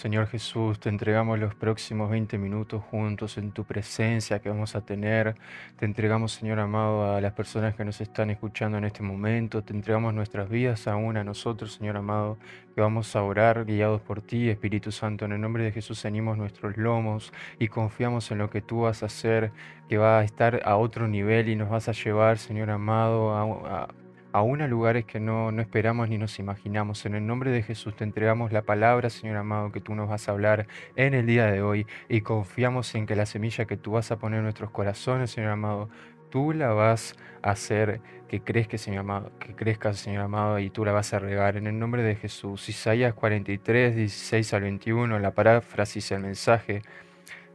Señor Jesús, te entregamos los próximos 20 minutos juntos en tu presencia que vamos a tener. Te entregamos, Señor amado, a las personas que nos están escuchando en este momento. Te entregamos nuestras vidas aún a nosotros, Señor amado, que vamos a orar guiados por ti, Espíritu Santo. En el nombre de Jesús ceñimos nuestros lomos y confiamos en lo que tú vas a hacer, que va a estar a otro nivel y nos vas a llevar, Señor amado, a, aún a lugares que no, no esperamos ni nos imaginamos. En el nombre de Jesús te entregamos la palabra, Señor amado, que tú nos vas a hablar en el día de hoy y confiamos en que la semilla que tú vas a poner en nuestros corazones, Señor amado, tú la vas a hacer que crezca, Señor amado, que crezca, Señor amado, y tú la vas a regar en el nombre de Jesús. Isaías 43, 16 al 21, la paráfrasis, el mensaje.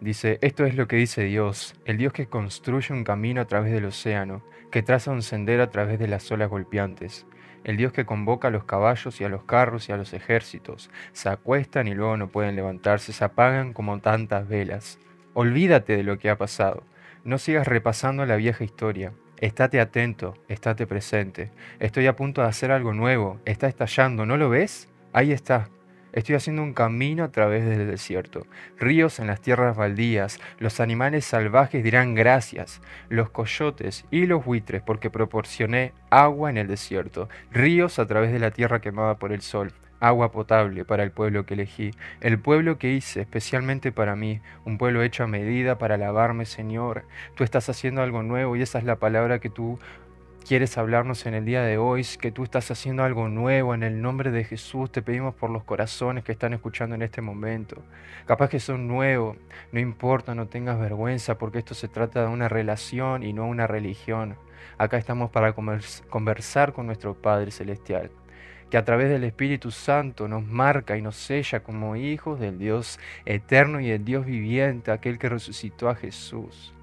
Dice, esto es lo que dice Dios, el Dios que construye un camino a través del océano, que traza un sendero a través de las olas golpeantes, el Dios que convoca a los caballos y a los carros y a los ejércitos, se acuestan y luego no pueden levantarse, se apagan como tantas velas. Olvídate de lo que ha pasado, no sigas repasando la vieja historia, estate atento, estate presente, estoy a punto de hacer algo nuevo, está estallando, ¿no lo ves? Ahí está, Estoy haciendo un camino a través del desierto, ríos en las tierras baldías, los animales salvajes dirán gracias, los coyotes y los buitres, porque proporcioné agua en el desierto, ríos a través de la tierra quemada por el sol, agua potable para el pueblo que elegí, el pueblo que hice especialmente para mí, un pueblo hecho a medida para alabarme, Señor. Tú estás haciendo algo nuevo y esa es la palabra que tú quieres hablarnos en el día de hoy, que tú estás haciendo algo nuevo en el nombre de Jesús, te pedimos por los corazones que están escuchando en este momento. Capaz que son nuevos, no importa, no tengas vergüenza, porque esto se trata de una relación y no una religión. Acá estamos para conversar con nuestro Padre Celestial, que a través del Espíritu Santo nos marca y nos sella como hijos del Dios eterno y del Dios viviente, aquel que resucitó a Jesús.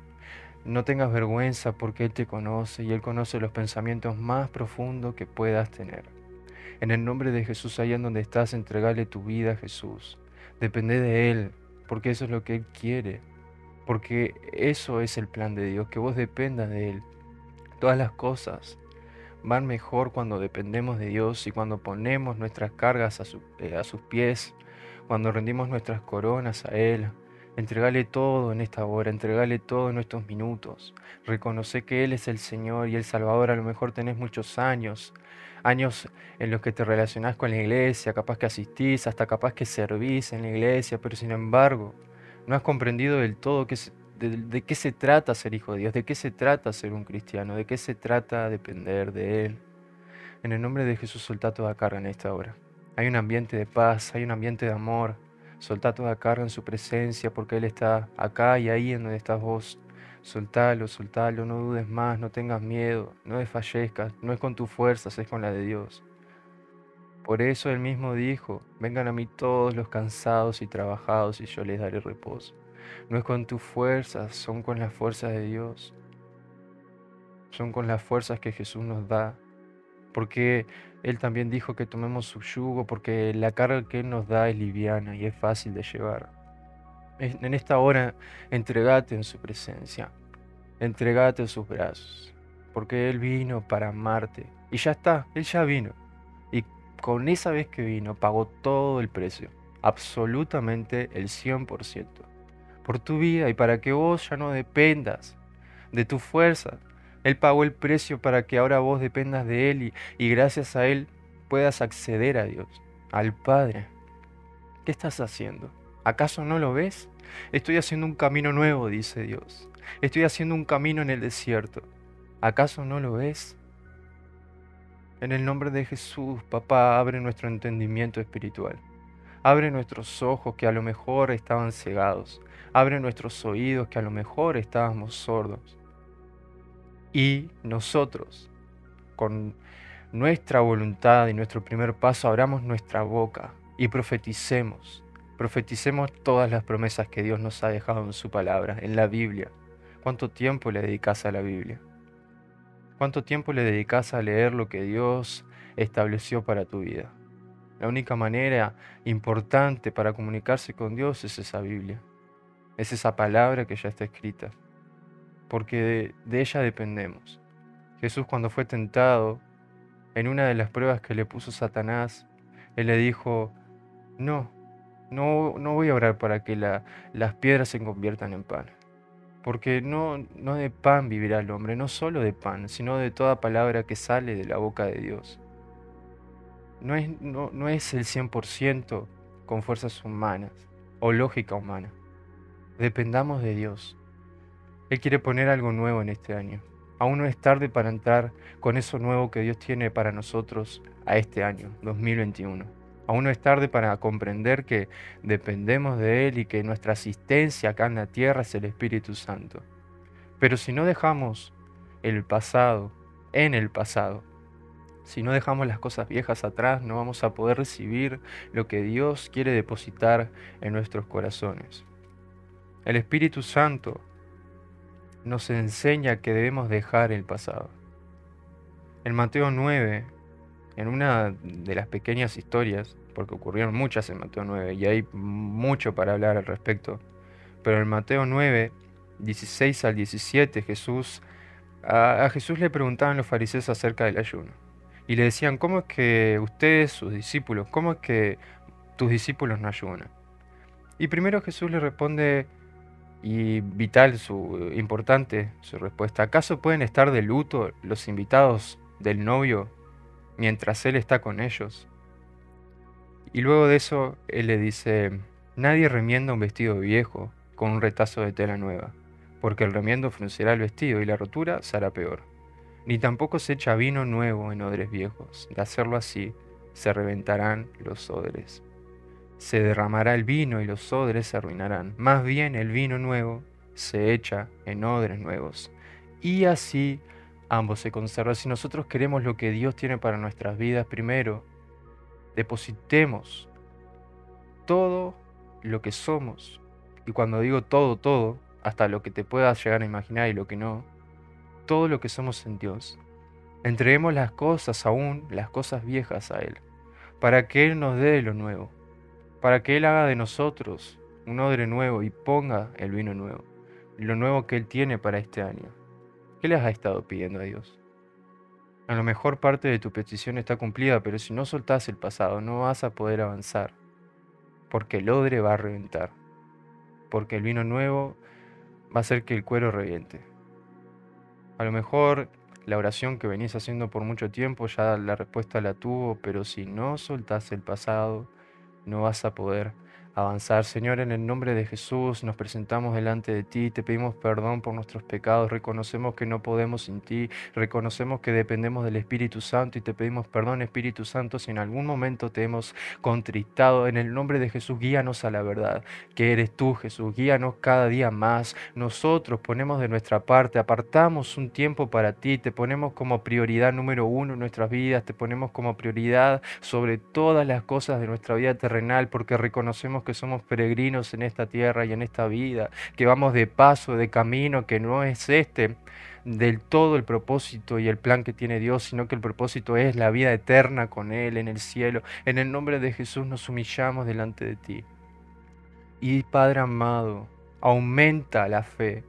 No tengas vergüenza porque Él te conoce y Él conoce los pensamientos más profundos que puedas tener. En el nombre de Jesús, allá donde estás, entregale tu vida a Jesús. Depende de Él, porque eso es lo que Él quiere. Porque eso es el plan de Dios, que vos dependas de Él. Todas las cosas van mejor cuando dependemos de Dios y cuando ponemos nuestras cargas a, eh, a sus pies, cuando rendimos nuestras coronas a Él, Entregale todo en esta hora, entregale todo en estos minutos. Reconoce que Él es el Señor y el Salvador. A lo mejor tenés muchos años, años en los que te relacionás con la iglesia, capaz que asistís, hasta capaz que servís en la iglesia, pero sin embargo no has comprendido del todo de, de qué se trata ser hijo de Dios, de qué se trata ser un cristiano, de qué se trata depender de Él. En el nombre de Jesús solta toda carga en esta hora. Hay un ambiente de paz, hay un ambiente de amor. Soltá toda carga en su presencia porque Él está acá y ahí en donde estás vos. Soltalo, soltalo, no dudes más, no tengas miedo, no desfallezcas, no es con tus fuerzas, es con la de Dios. Por eso Él mismo dijo, vengan a mí todos los cansados y trabajados y yo les daré reposo. No es con tus fuerzas, son con las fuerzas de Dios. Son con las fuerzas que Jesús nos da porque Él también dijo que tomemos su yugo, porque la carga que Él nos da es liviana y es fácil de llevar. En esta hora, entregate en su presencia, entregate en sus brazos, porque Él vino para amarte. Y ya está, Él ya vino. Y con esa vez que vino, pagó todo el precio, absolutamente el 100%, por tu vida y para que vos ya no dependas de tu fuerza, él pagó el precio para que ahora vos dependas de Él y, gracias a Él puedas acceder a Dios, al Padre. ¿Qué estás haciendo? ¿Acaso no lo ves? Estoy haciendo un camino nuevo, dice Dios. Estoy haciendo un camino en el desierto. ¿Acaso no lo ves? En el nombre de Jesús, papá, abre nuestro entendimiento espiritual. Abre nuestros ojos que a lo mejor estaban cegados. Abre nuestros oídos que a lo mejor estábamos sordos y nosotros, con nuestra voluntad y nuestro primer paso, abramos nuestra boca y profeticemos. Profeticemos todas las promesas que Dios nos ha dejado en su palabra, en la Biblia. ¿Cuánto tiempo le dedicas a la Biblia? ¿Cuánto tiempo le dedicas a leer lo que Dios estableció para tu vida? La única manera importante para comunicarse con Dios es esa Biblia. Es esa palabra que ya está escrita porque de, ella dependemos. Jesús cuando fue tentado, en una de las pruebas que le puso Satanás, él le dijo, no, No, no voy a orar para que las piedras se conviertan en pan. Porque no, no de pan vivirá el hombre, no solo de pan, sino de toda palabra que sale de la boca de Dios. No es, no, no es el 100% con fuerzas humanas o lógica humana. Dependamos de Dios. Él quiere poner algo nuevo en este año. Aún no es tarde para entrar con eso nuevo que Dios tiene para nosotros a este año, 2021. Aún no es tarde para comprender que dependemos de Él y que nuestra asistencia acá en la tierra es el Espíritu Santo. Pero si no dejamos el pasado en el pasado, si no dejamos las cosas viejas atrás, no vamos a poder recibir lo que Dios quiere depositar en nuestros corazones. El Espíritu Santo nos enseña que debemos dejar el pasado. En Mateo 9, en una de las pequeñas historias, porque ocurrieron muchas en Mateo 9 y hay mucho para hablar al respecto, pero en Mateo 9, 16 al 17, Jesús, a, Jesús le preguntaban los fariseos acerca del ayuno. Y le decían, ¿cómo es que ustedes, sus discípulos, cómo es que tus discípulos no ayunan? Y primero Jesús le responde, y vital, su importante, su respuesta, ¿acaso pueden estar de luto los invitados del novio mientras Él está con ellos. Y luego de eso, Él le dice, nadie remienda un vestido viejo con un retazo de tela nueva, porque el remiendo fruncirá el vestido y la rotura será peor. Ni tampoco se echa vino nuevo en odres viejos. De hacerlo así, se reventarán los odres. Se derramará el vino y los odres se arruinarán. Más bien el vino nuevo se echa en odres nuevos. Y así ambos se conservan. Si nosotros queremos lo que Dios tiene para nuestras vidas, primero depositemos todo lo que somos. Y cuando digo todo, todo, hasta lo que te puedas llegar a imaginar y lo que no, todo lo que somos en Dios. Entreguemos las cosas aún, las cosas viejas a Él, para que Él nos dé lo nuevo, para que Él haga de nosotros un odre nuevo y ponga el vino nuevo, lo nuevo que Él tiene para este año. ¿Qué les has estado pidiendo a Dios? A lo mejor parte de tu petición está cumplida, pero si no soltás el pasado no vas a poder avanzar, porque el odre va a reventar, porque el vino nuevo va a hacer que el cuero reviente. A lo mejor la oración que venís haciendo por mucho tiempo ya la respuesta la tuvo, pero si no soltás el pasado, no vas a poder avanzar. Señor, en el nombre de Jesús nos presentamos delante de ti, te pedimos perdón por nuestros pecados, reconocemos que no podemos sin ti, reconocemos que dependemos del Espíritu Santo y te pedimos perdón, Espíritu Santo, si en algún momento te hemos contristado. En el nombre de Jesús, guíanos a la verdad, que eres tú, Jesús, guíanos cada día más. Nosotros ponemos de nuestra parte, apartamos un tiempo para ti, te ponemos como prioridad número uno en nuestras vidas, te ponemos como prioridad sobre todas las cosas de nuestra vida terrenal, porque reconocemos que somos peregrinos en esta tierra y en esta vida, que vamos de paso, de camino, que no es este del todo el propósito y el plan que tiene Dios, sino que el propósito es la vida eterna con Él en el cielo. En el nombre de Jesús nos humillamos delante de ti. Y Padre amado, aumenta la fe.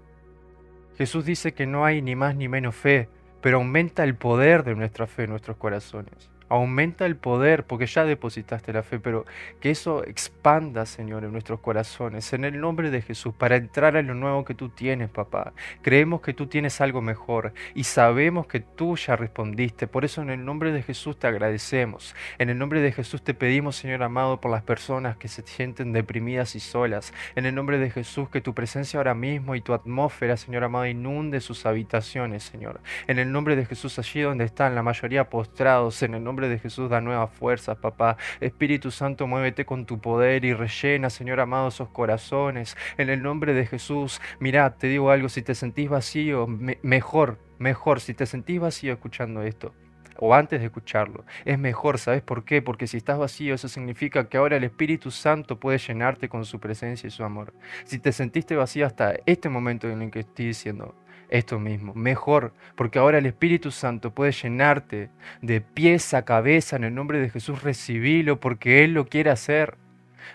Jesús dice que no hay ni más ni menos fe, pero aumenta el poder de nuestra fe en nuestros corazones. Aumenta el poder porque ya depositaste la fe, pero que eso expanda, Señor, en nuestros corazones, en el nombre de Jesús, para entrar en lo nuevo que tú tienes, papá. Creemos que tú tienes algo mejor y sabemos que tú ya respondiste. Por eso en el nombre de Jesús te agradecemos. En el nombre de Jesús te pedimos, Señor amado, por las personas que se sienten deprimidas y solas. En el nombre de Jesús, que tu presencia ahora mismo y tu atmósfera, Señor amado, inunde sus habitaciones, Señor. En el nombre de Jesús, allí donde están la mayoría postrados, en el de Jesús da nuevas fuerzas, papá. Espíritu Santo, muévete con tu poder y rellena, Señor amado, esos corazones. En el nombre de Jesús, mirad, te digo algo, si te sentís vacío, mejor, mejor, si te sentís vacío escuchando esto o antes de escucharlo. Es mejor, ¿sabes por qué? Porque si estás vacío, eso significa que ahora el Espíritu Santo puede llenarte con su presencia y su amor. Si te sentiste vacío hasta este momento en el que estoy diciendo, esto mismo, mejor, porque ahora el Espíritu Santo puede llenarte de pies a cabeza en el nombre de Jesús, recibilo porque Él lo quiere hacer.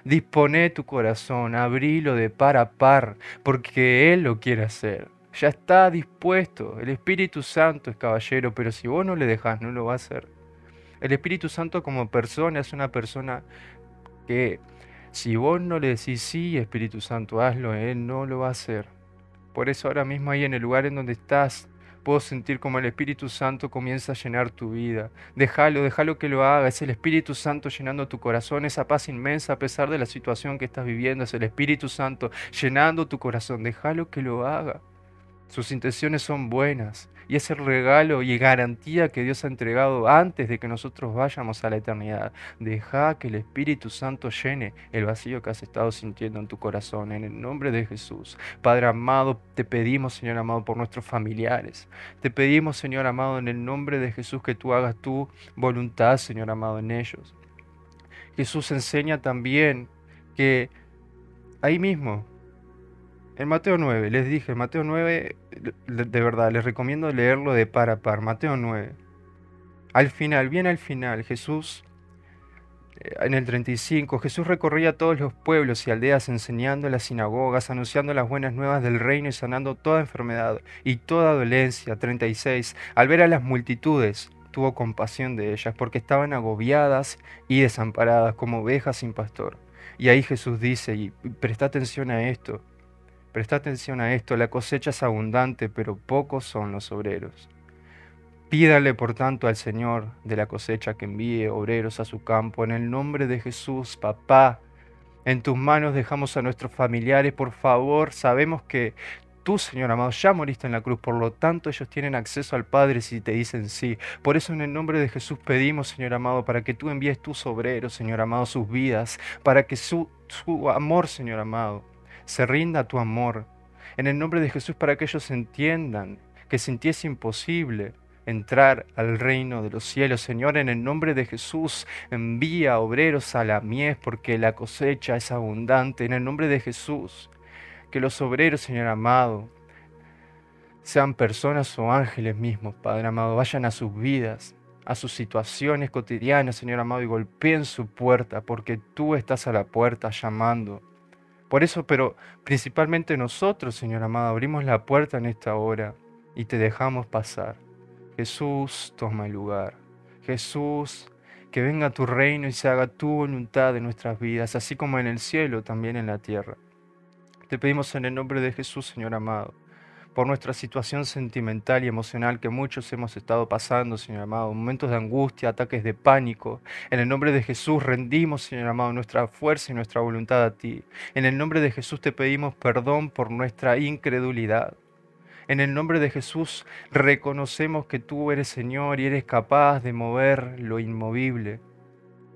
Dispone tu corazón, abrilo de par a par, porque Él lo quiere hacer. Ya está dispuesto. El Espíritu Santo es caballero, pero si vos no le dejas, no lo va a hacer. El Espíritu Santo como persona es una persona que Si vos no le decís sí, Espíritu Santo, hazlo, Él no lo va a hacer. Por eso ahora mismo ahí en el lugar en donde estás, puedo sentir como el Espíritu Santo comienza a llenar tu vida. Déjalo, déjalo que lo haga. Es el Espíritu Santo llenando tu corazón, esa paz inmensa a pesar de la situación que estás viviendo. Es el Espíritu Santo llenando tu corazón. Déjalo que lo haga. Sus intenciones son buenas y es el regalo y garantía que Dios ha entregado antes de que nosotros vayamos a la eternidad. Deja que el Espíritu Santo llene el vacío que has estado sintiendo en tu corazón, en el nombre de Jesús. Padre amado, te pedimos, Señor amado, por nuestros familiares. Te pedimos, Señor amado, en el nombre de Jesús, que tú hagas tu voluntad, Señor amado, en ellos. Jesús enseña también que ahí mismo, en Mateo 9, les dije, Mateo 9, de verdad, les recomiendo leerlo de par a par. Mateo 9. Al final, bien al final, Jesús, eh, en el 35, Jesús recorría todos los pueblos y aldeas enseñando en las sinagogas, anunciando las buenas nuevas del reino y sanando toda enfermedad y toda dolencia. 36. Al ver a las multitudes, tuvo compasión de ellas, porque estaban agobiadas y desamparadas como ovejas sin pastor. Y ahí Jesús dice, y presta atención a esto, Presta atención a esto, la cosecha es abundante, pero pocos son los obreros. Pídale, por tanto, al Señor de la cosecha que envíe obreros a su campo. En el nombre de Jesús, papá, en tus manos dejamos a nuestros familiares, por favor. Sabemos que tú, Señor amado, ya moriste en la cruz, por lo tanto ellos tienen acceso al Padre si te dicen sí. Por eso en el nombre de Jesús pedimos, Señor amado, para que tú envíes tus obreros, Señor amado, sus vidas, para que su, su amor, Señor amado, se rinda a tu amor. En el nombre de Jesús para que ellos entiendan que sin ti es imposible entrar al reino de los cielos. Señor, en el nombre de Jesús, envía obreros a la mies porque la cosecha es abundante. En el nombre de Jesús, que los obreros, Señor amado, sean personas o ángeles mismos, Padre amado, vayan a sus vidas, a sus situaciones cotidianas, Señor amado, y golpeen su puerta, porque tú estás a la puerta llamando. Por eso, pero principalmente nosotros, Señor amado, abrimos la puerta en esta hora y te dejamos pasar. Jesús, toma el lugar. Jesús, que venga tu reino y se haga tu voluntad en nuestras vidas, así como en el cielo, también en la tierra. Te pedimos en el nombre de Jesús, Señor amado por nuestra situación sentimental y emocional que muchos hemos estado pasando, Señor amado, momentos de angustia, ataques de pánico. En el nombre de Jesús rendimos, Señor amado, nuestra fuerza y nuestra voluntad a ti. En el nombre de Jesús te pedimos perdón por nuestra incredulidad. En el nombre de Jesús reconocemos que tú eres Señor y eres capaz de mover lo inmovible.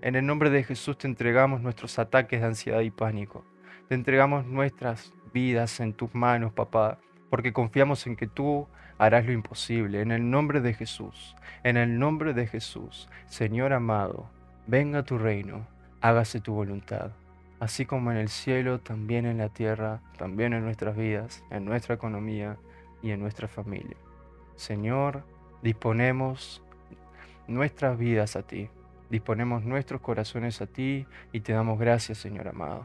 En el nombre de Jesús te entregamos nuestros ataques de ansiedad y pánico. Te entregamos nuestras vidas en tus manos, papá porque confiamos en que tú harás lo imposible. En el nombre de Jesús, en el nombre de Jesús, Señor amado, venga tu reino, hágase tu voluntad, así como en el cielo, también en la tierra, también en nuestras vidas, en nuestra economía y en nuestra familia. Señor, disponemos nuestras vidas a ti, disponemos nuestros corazones a ti y te damos gracias, Señor amado.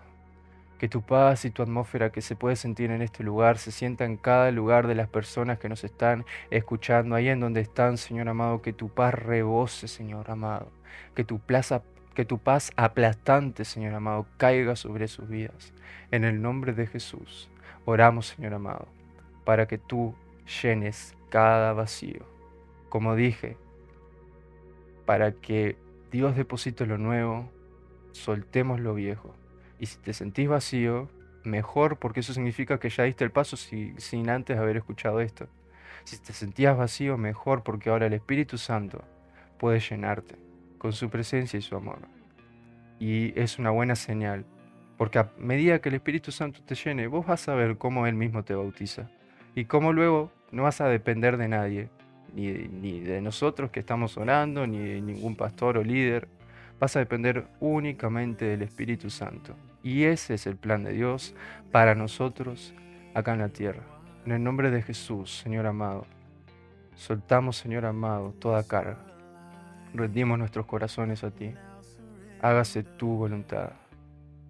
Que tu paz y tu atmósfera que se puede sentir en este lugar se sienta en cada lugar de las personas que nos están escuchando, ahí en donde están, Señor amado, que tu paz rebose, Señor amado, que tu, plaza, que tu paz aplastante, Señor amado, caiga sobre sus vidas. En el nombre de Jesús, oramos, Señor amado, para que tú llenes cada vacío. Como dije, para que Dios deposite lo nuevo, soltemos lo viejo y si te sentís vacío, mejor porque eso significa que ya diste el paso sin antes haber escuchado esto. Si te sentías vacío, mejor porque ahora el Espíritu Santo puede llenarte con su presencia y su amor. Y es una buena señal, porque a medida que el Espíritu Santo te llene, vos vas a ver cómo Él mismo te bautiza. Y cómo luego no vas a depender de nadie, ni ni de nosotros que estamos orando, ni de ningún pastor o líder. Vas a depender únicamente del Espíritu Santo. Y ese es el plan de Dios para nosotros acá en la tierra. En el nombre de Jesús, Señor amado, soltamos, Señor amado, toda carga. Rendimos nuestros corazones a ti. Hágase tu voluntad.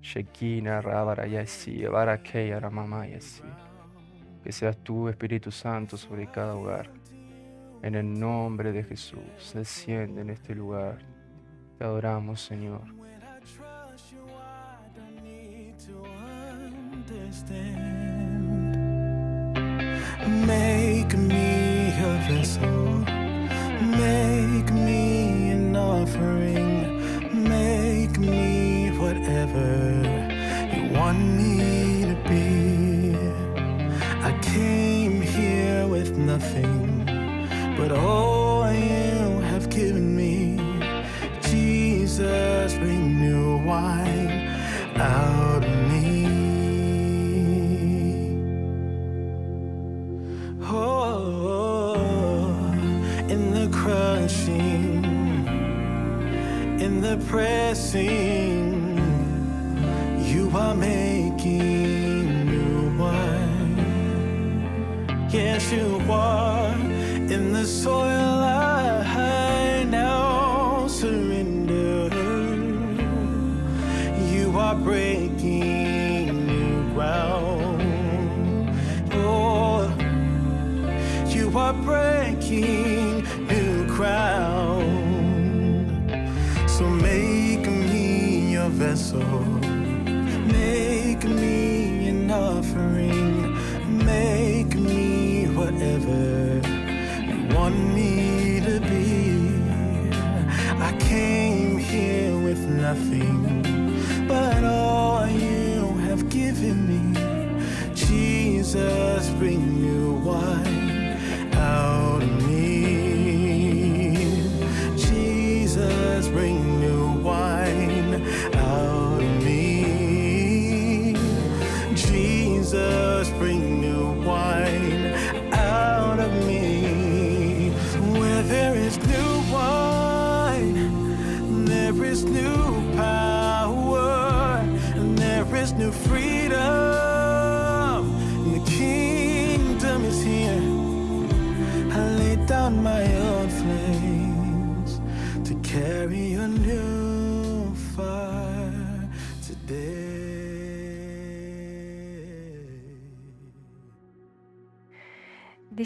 Shekina, Que seas tú, Espíritu Santo, sobre cada hogar. En el nombre de Jesús, desciende en este lugar. Te adoramos, Señor. Make me pressing, you are making new wine. Yes, you are in the soil. I now surrender. You are breaking vessel. Make me an offering. Make me whatever you want me to be. I came here with nothing, but all you have given me. Jesus, bring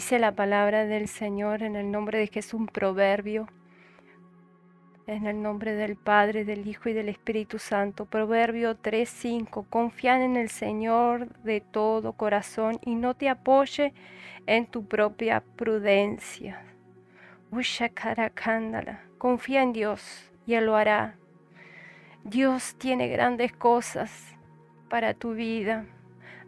Dice la palabra del Señor en el nombre de Jesús, un proverbio, en el nombre del Padre, del Hijo y del Espíritu Santo. Proverbio 3:5. Confía en el Señor de todo corazón y no te apoye en tu propia prudencia. Confía en Dios y Él lo hará. Dios tiene grandes cosas para tu vida.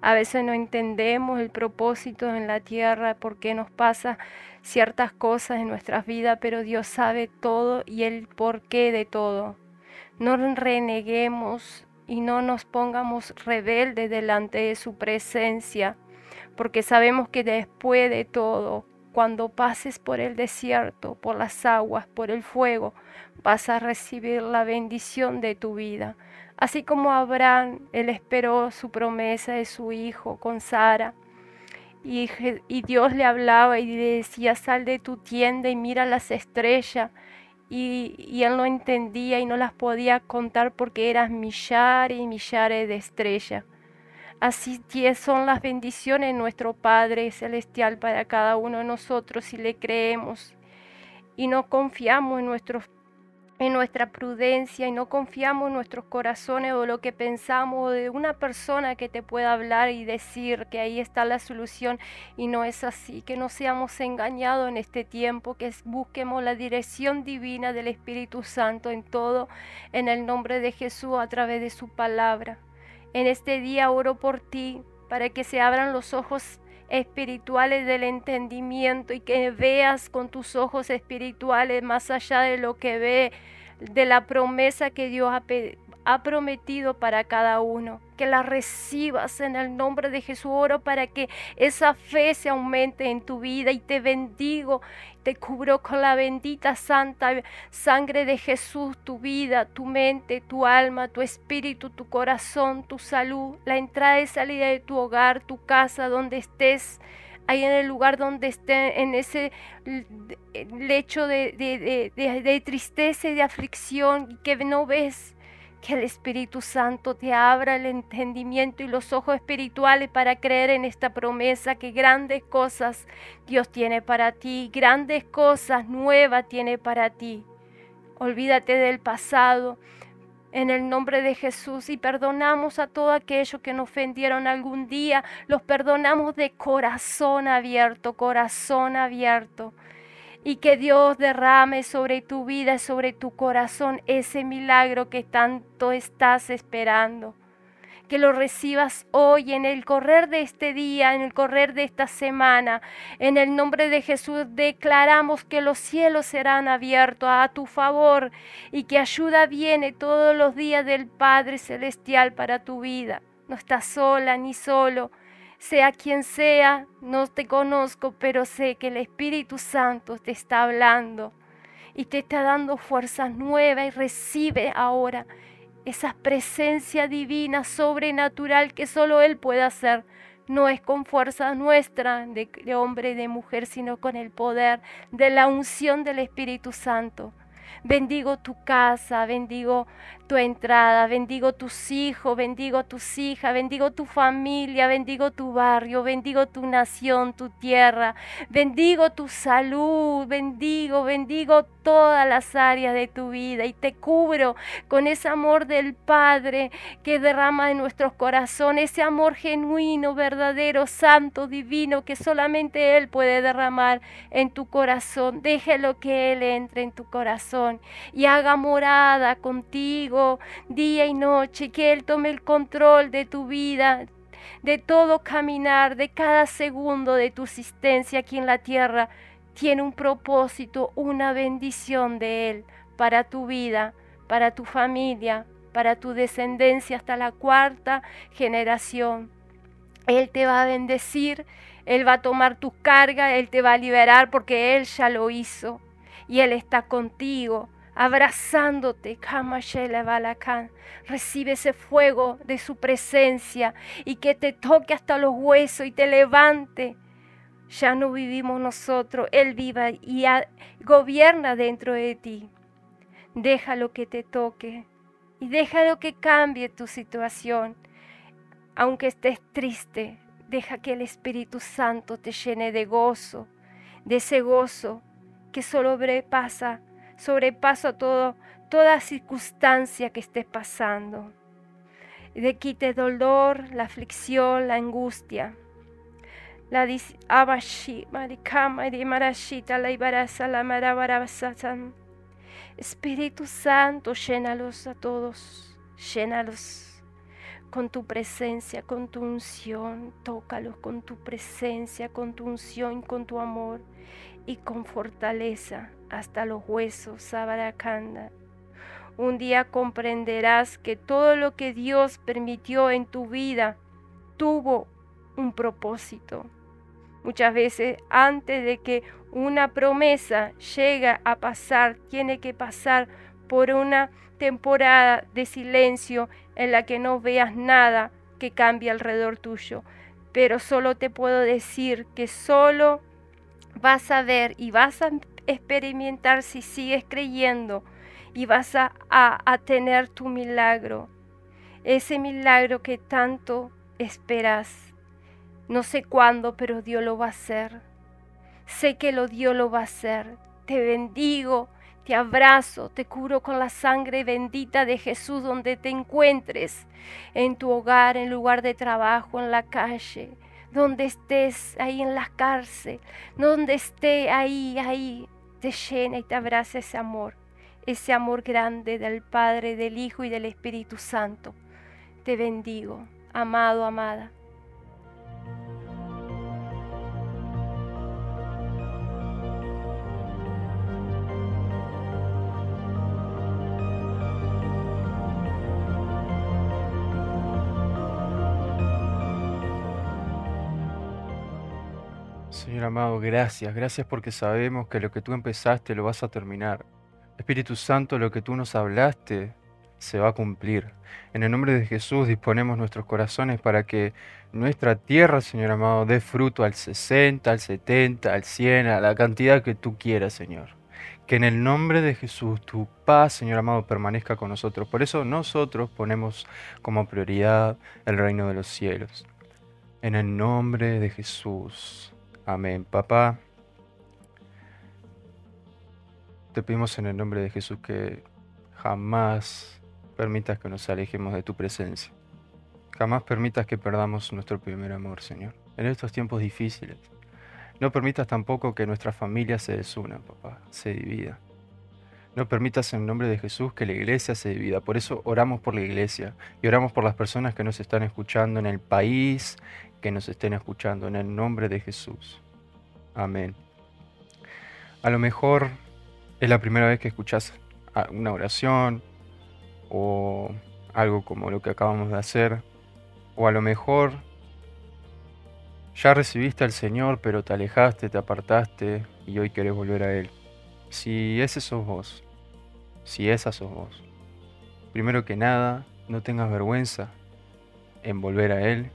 A veces no entendemos el propósito en la tierra, por qué nos pasa ciertas cosas en nuestras vidas, pero Dios sabe todo y el porqué de todo. No reneguemos y no nos pongamos rebeldes delante de su presencia, porque sabemos que después de todo, cuando pases por el desierto, por las aguas, por el fuego, vas a recibir la bendición de tu vida. Así como Abraham, él esperó su promesa de su hijo con Sara. Y, Dios le hablaba y le decía, sal de tu tienda y mira las estrellas. Y, él no entendía y no las podía contar porque eran millares y millares de estrellas. Así son las bendiciones de nuestro Padre Celestial para cada uno de nosotros si le creemos y no confiamos en nuestros en nuestra prudencia y no confiamos en nuestros corazones o lo que pensamos de una persona que te pueda hablar y decir que ahí está la solución y no es así, que no seamos engañados en este tiempo, que busquemos la dirección divina del Espíritu Santo en todo, en el nombre de Jesús a través de su palabra. En este día oro por ti para que se abran los ojos espirituales del entendimiento y que veas con tus ojos espirituales más allá de lo que ve, de la promesa que Dios ha, ha prometido para cada uno. Que la recibas en el nombre de Jesús. Oro para que esa fe se aumente en tu vida y te bendigo. Te cubro con la bendita santa sangre de Jesús, tu vida, tu mente, tu alma, tu espíritu, tu corazón, tu salud, la entrada y salida de tu hogar, tu casa, donde estés, ahí en el lugar donde estés, en ese lecho de, de- de- de- tristeza y de aflicción que no ves. Que el Espíritu Santo te abra el entendimiento y los ojos espirituales para creer en esta promesa que grandes cosas Dios tiene para ti, grandes cosas nuevas tiene para ti. Olvídate del pasado, en el nombre de Jesús y perdonamos a todos aquellos que nos ofendieron algún día. Los perdonamos de corazón abierto, corazón abierto. Y que Dios derrame sobre tu vida, sobre tu corazón ese milagro que tanto estás esperando que lo recibas hoy en el correr de este día, en el correr de esta semana. En el nombre de Jesús declaramos que los cielos serán abiertos a tu favor y que ayuda viene todos los días del Padre Celestial para tu vida. No estás sola ni solo. Sea quien sea, no te conozco, pero sé que el Espíritu Santo te está hablando y te está dando fuerzas nuevas y recibe ahora esa presencia divina, sobrenatural que solo Él puede hacer. No es con fuerza nuestra de, de hombre y de mujer, sino con el poder de la unción del Espíritu Santo. Bendigo tu casa, bendigo tu entrada, bendigo tus hijos, bendigo tus hijas, bendigo tu familia, bendigo tu barrio, bendigo tu nación, tu tierra, bendigo tu salud, bendigo, bendigo todas las áreas de tu vida y te cubro con ese amor del Padre que derrama en nuestros corazones, ese amor genuino, verdadero, santo, divino que solamente Él puede derramar en tu corazón. Déjelo que Él entre en tu corazón y haga morada contigo día y noche, que Él tome el control de tu vida, de todo caminar, de cada segundo de tu existencia aquí en la tierra. Tiene un propósito, una bendición de Él para tu vida, para tu familia, para tu descendencia hasta la cuarta generación. Él te va a bendecir, Él va a tomar tus cargas, Él te va a liberar porque Él ya lo hizo y Él está contigo abrazándote. Recibe ese fuego de su presencia y que te toque hasta los huesos y te levante. Ya no vivimos nosotros, Él viva y gobierna dentro de ti. Déjalo que te toque y déjalo que cambie tu situación. Aunque estés triste, deja que el Espíritu Santo te llene de gozo, de ese gozo que solo pasa sobrepaso todo, toda circunstancia que estés pasando. De quite dolor, la aflicción, la angustia. La abashi, marikama, marashita, la. Espíritu Santo, llénalos a todos, llénalos con tu presencia, con tu unción, tócalos con tu presencia, con tu unción, con tu amor y con fortaleza hasta los huesos, Sabarakanda. Un día comprenderás que todo lo que Dios permitió en tu vida tuvo un propósito. Muchas veces antes de que una promesa llegue a pasar, tiene que pasar por una temporada de silencio en la que no veas nada que cambie alrededor tuyo. Pero solo te puedo decir que solo vas a ver y vas a experimentar si sigues creyendo y vas a, a, tener tu milagro. Ese milagro que tanto esperas. No sé cuándo, pero Dios lo va a hacer. Sé que lo Dios lo va a hacer. Te bendigo, te abrazo, te curo con la sangre bendita de Jesús donde te encuentres, en tu hogar, en lugar de trabajo, en la calle, donde estés, ahí en la cárcel, donde esté ahí, ahí, te llena y te abraza ese amor, ese amor grande del Padre, del Hijo y del Espíritu Santo. Te bendigo, amado, amada. Amado, gracias, gracias porque sabemos que lo que tú empezaste lo vas a terminar. Espíritu Santo, lo que tú nos hablaste se va a cumplir. En el nombre de Jesús disponemos nuestros corazones para que nuestra tierra, Señor amado, dé fruto al 60, al 70, al 100, a la cantidad que tú quieras, Señor. Que en el nombre de Jesús tu paz, Señor amado, permanezca con nosotros. Por eso nosotros ponemos como prioridad el reino de los cielos. En el nombre de Jesús. Amén. Papá, te pedimos en el nombre de Jesús que jamás permitas que nos alejemos de tu presencia. Jamás permitas que perdamos nuestro primer amor, Señor, en estos tiempos difíciles. No permitas tampoco que nuestra familia se desuna, papá, se divida. No permitas en nombre de Jesús que la iglesia se divida. Por eso oramos por la iglesia y oramos por las personas que nos están escuchando en el país, que nos estén escuchando en el nombre de Jesús. Amén. A lo mejor es la primera vez que escuchas una oración o algo como lo que acabamos de hacer. O a lo mejor ya recibiste al Señor, pero te alejaste, te apartaste y hoy querés volver a Él. Si ese sos vos, si esa sos vos, primero que nada, no tengas vergüenza en volver a Él,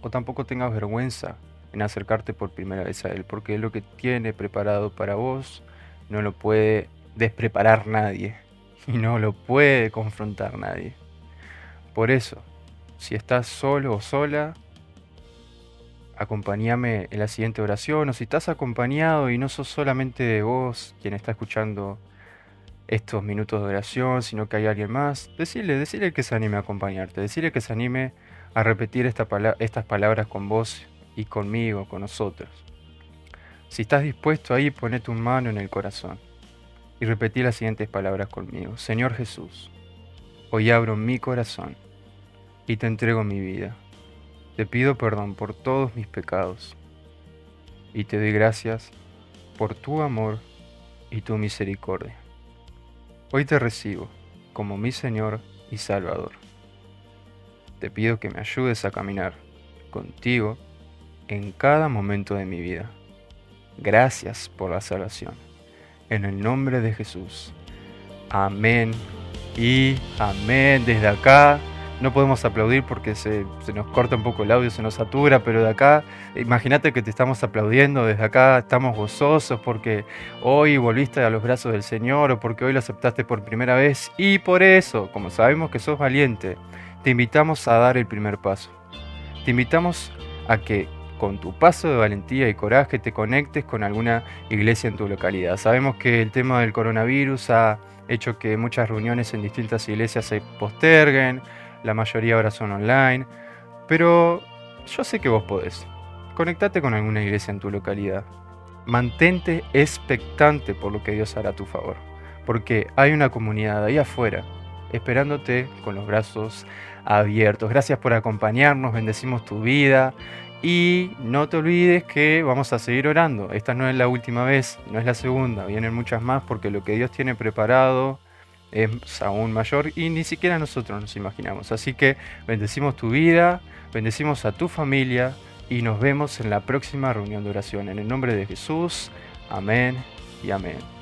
o tampoco tengas vergüenza en acercarte por primera vez a Él, porque lo que tiene preparado para vos no lo puede despreparar nadie y no lo puede confrontar nadie. Por eso, si estás solo o sola, acompáñame en la siguiente oración, o si estás acompañado y no sos solamente vos quien está escuchando estos minutos de oración, sino que hay alguien más, decirle, decirle que se anime a acompañarte, decirle que se anime a repetir estas palabras con vos y conmigo, con nosotros. Si estás dispuesto ahí, ponete tu mano en el corazón y repetí las siguientes palabras conmigo. Señor Jesús, hoy abro mi corazón y te entrego mi vida. Te pido perdón por todos mis pecados y te doy gracias por tu amor y tu misericordia. Hoy te recibo como mi Señor y Salvador. Te pido que me ayudes a caminar contigo en cada momento de mi vida. Gracias por la salvación. En el nombre de Jesús. Amén y amén. Desde acá no podemos aplaudir porque se, nos corta un poco el audio, se nos satura, pero de acá, imagínate que te estamos aplaudiendo, desde acá estamos gozosos porque hoy volviste a los brazos del Señor o porque hoy lo aceptaste por primera vez y por eso, como sabemos que sos valiente, te invitamos a dar el primer paso. Te invitamos a que con tu paso de valentía y coraje te conectes con alguna iglesia en tu localidad. Sabemos que el tema del coronavirus ha hecho que muchas reuniones en distintas iglesias se posterguen, la mayoría ahora son online, pero yo sé que vos podés. Conectate con alguna iglesia en tu localidad. Mantente expectante por lo que Dios hará a tu favor, porque hay una comunidad ahí afuera esperándote con los brazos abiertos. Gracias por acompañarnos, bendecimos tu vida y no te olvides que vamos a seguir orando. Esta no es la última vez, no es la segunda, vienen muchas más porque lo que Dios tiene preparado es aún mayor y ni siquiera nosotros nos imaginamos. Así que bendecimos tu vida, bendecimos a tu familia y nos vemos en la próxima reunión de oración. En el nombre de Jesús, amén y amén.